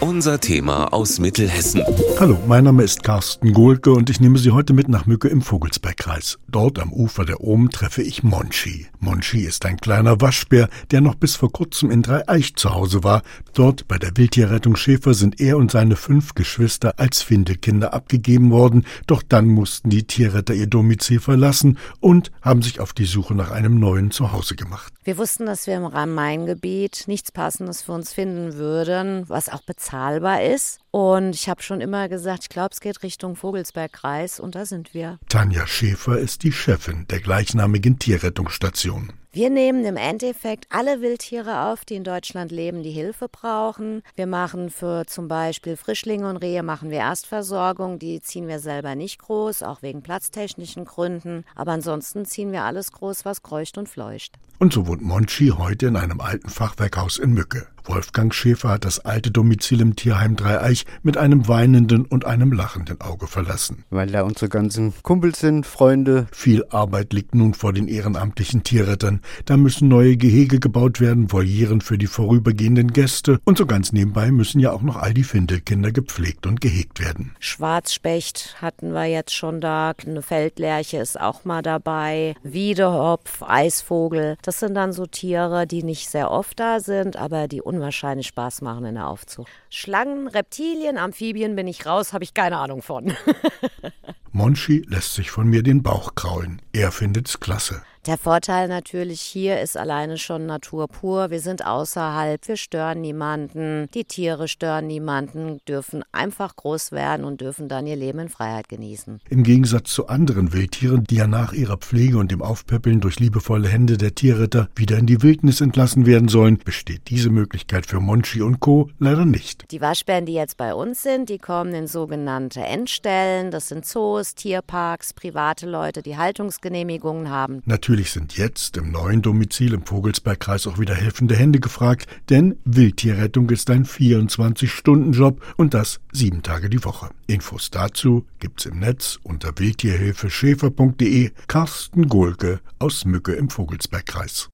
Unser Thema aus Mittelhessen. Hallo, mein Name ist Carsten Gohlke und ich nehme Sie heute mit nach Mücke im Vogelsbergkreis. Dort am Ufer der Ohm treffe ich Monchi. Monchi ist ein kleiner Waschbär, der noch bis vor kurzem in Dreieich zu Hause war. Dort bei der Wildtierrettung Schäfer sind er und seine fünf Geschwister als Findelkinder abgegeben worden. Doch dann mussten die Tierretter ihr Domizil verlassen und haben sich auf die Suche nach einem neuen Zuhause gemacht. Wir wussten, dass wir im Rhein-Main-Gebiet nichts Passendes für uns finden würden, was auch bezahlbar ist. Und ich habe schon immer gesagt, ich glaube, es geht Richtung Vogelsbergkreis und da sind wir. Tanja Schäfer ist die Chefin der gleichnamigen Tierrettungsstation. Wir nehmen im Endeffekt alle Wildtiere auf, die in Deutschland leben, die Hilfe brauchen. Wir machen für zum Beispiel Frischlinge und Rehe machen wir Erstversorgung. Die ziehen wir selber nicht groß, auch wegen platztechnischen Gründen. Aber ansonsten ziehen wir alles groß, was kreucht und fleucht. Und so wohnt Monchi heute in einem alten Fachwerkhaus in Mücke. Wolfgang Schäfer hat das alte Domizil im Tierheim Dreieich mit einem weinenden und einem lachenden Auge verlassen. Weil da unsere ganzen Kumpels sind, Freunde. Viel Arbeit liegt nun vor den ehrenamtlichen Tierrettern. Da müssen neue Gehege gebaut werden, Volieren für die vorübergehenden Gäste und so ganz nebenbei müssen ja auch noch all die Findelkinder gepflegt und gehegt werden. Schwarzspecht hatten wir jetzt schon da, eine Feldlerche ist auch mal dabei, Wiedehopf, Eisvogel. Das sind dann so Tiere, die nicht sehr oft da sind, aber die unwahrscheinlich Spaß machen in der Aufzucht. Schlangen, Reptilien, Amphibien bin ich raus, habe ich keine Ahnung von. Monchi lässt sich von mir den Bauch kraulen. Er findet's klasse. Der Vorteil natürlich hier ist alleine schon Natur pur. Wir sind außerhalb, wir stören niemanden, die Tiere stören niemanden, dürfen einfach groß werden und dürfen dann ihr Leben in Freiheit genießen. Im Gegensatz zu anderen Wildtieren, die ja nach ihrer Pflege und dem Aufpäppeln durch liebevolle Hände der Tierritter wieder in die Wildnis entlassen werden sollen, besteht diese Möglichkeit für Monchi und Co. leider nicht. Die Waschbären, die jetzt bei uns sind, die kommen in sogenannte Endstellen. Das sind Zoos, Tierparks, private Leute, die Haltungsgenehmigungen haben. Natürlich Natürlich sind jetzt im neuen Domizil im Vogelsbergkreis auch wieder helfende Hände gefragt, denn Wildtierrettung ist ein 24-Stunden-Job und das sieben Tage die Woche. Infos dazu gibt's im Netz unter wildtierhilfeschäfer.de. Carsten Gohlke aus Mücke im Vogelsbergkreis.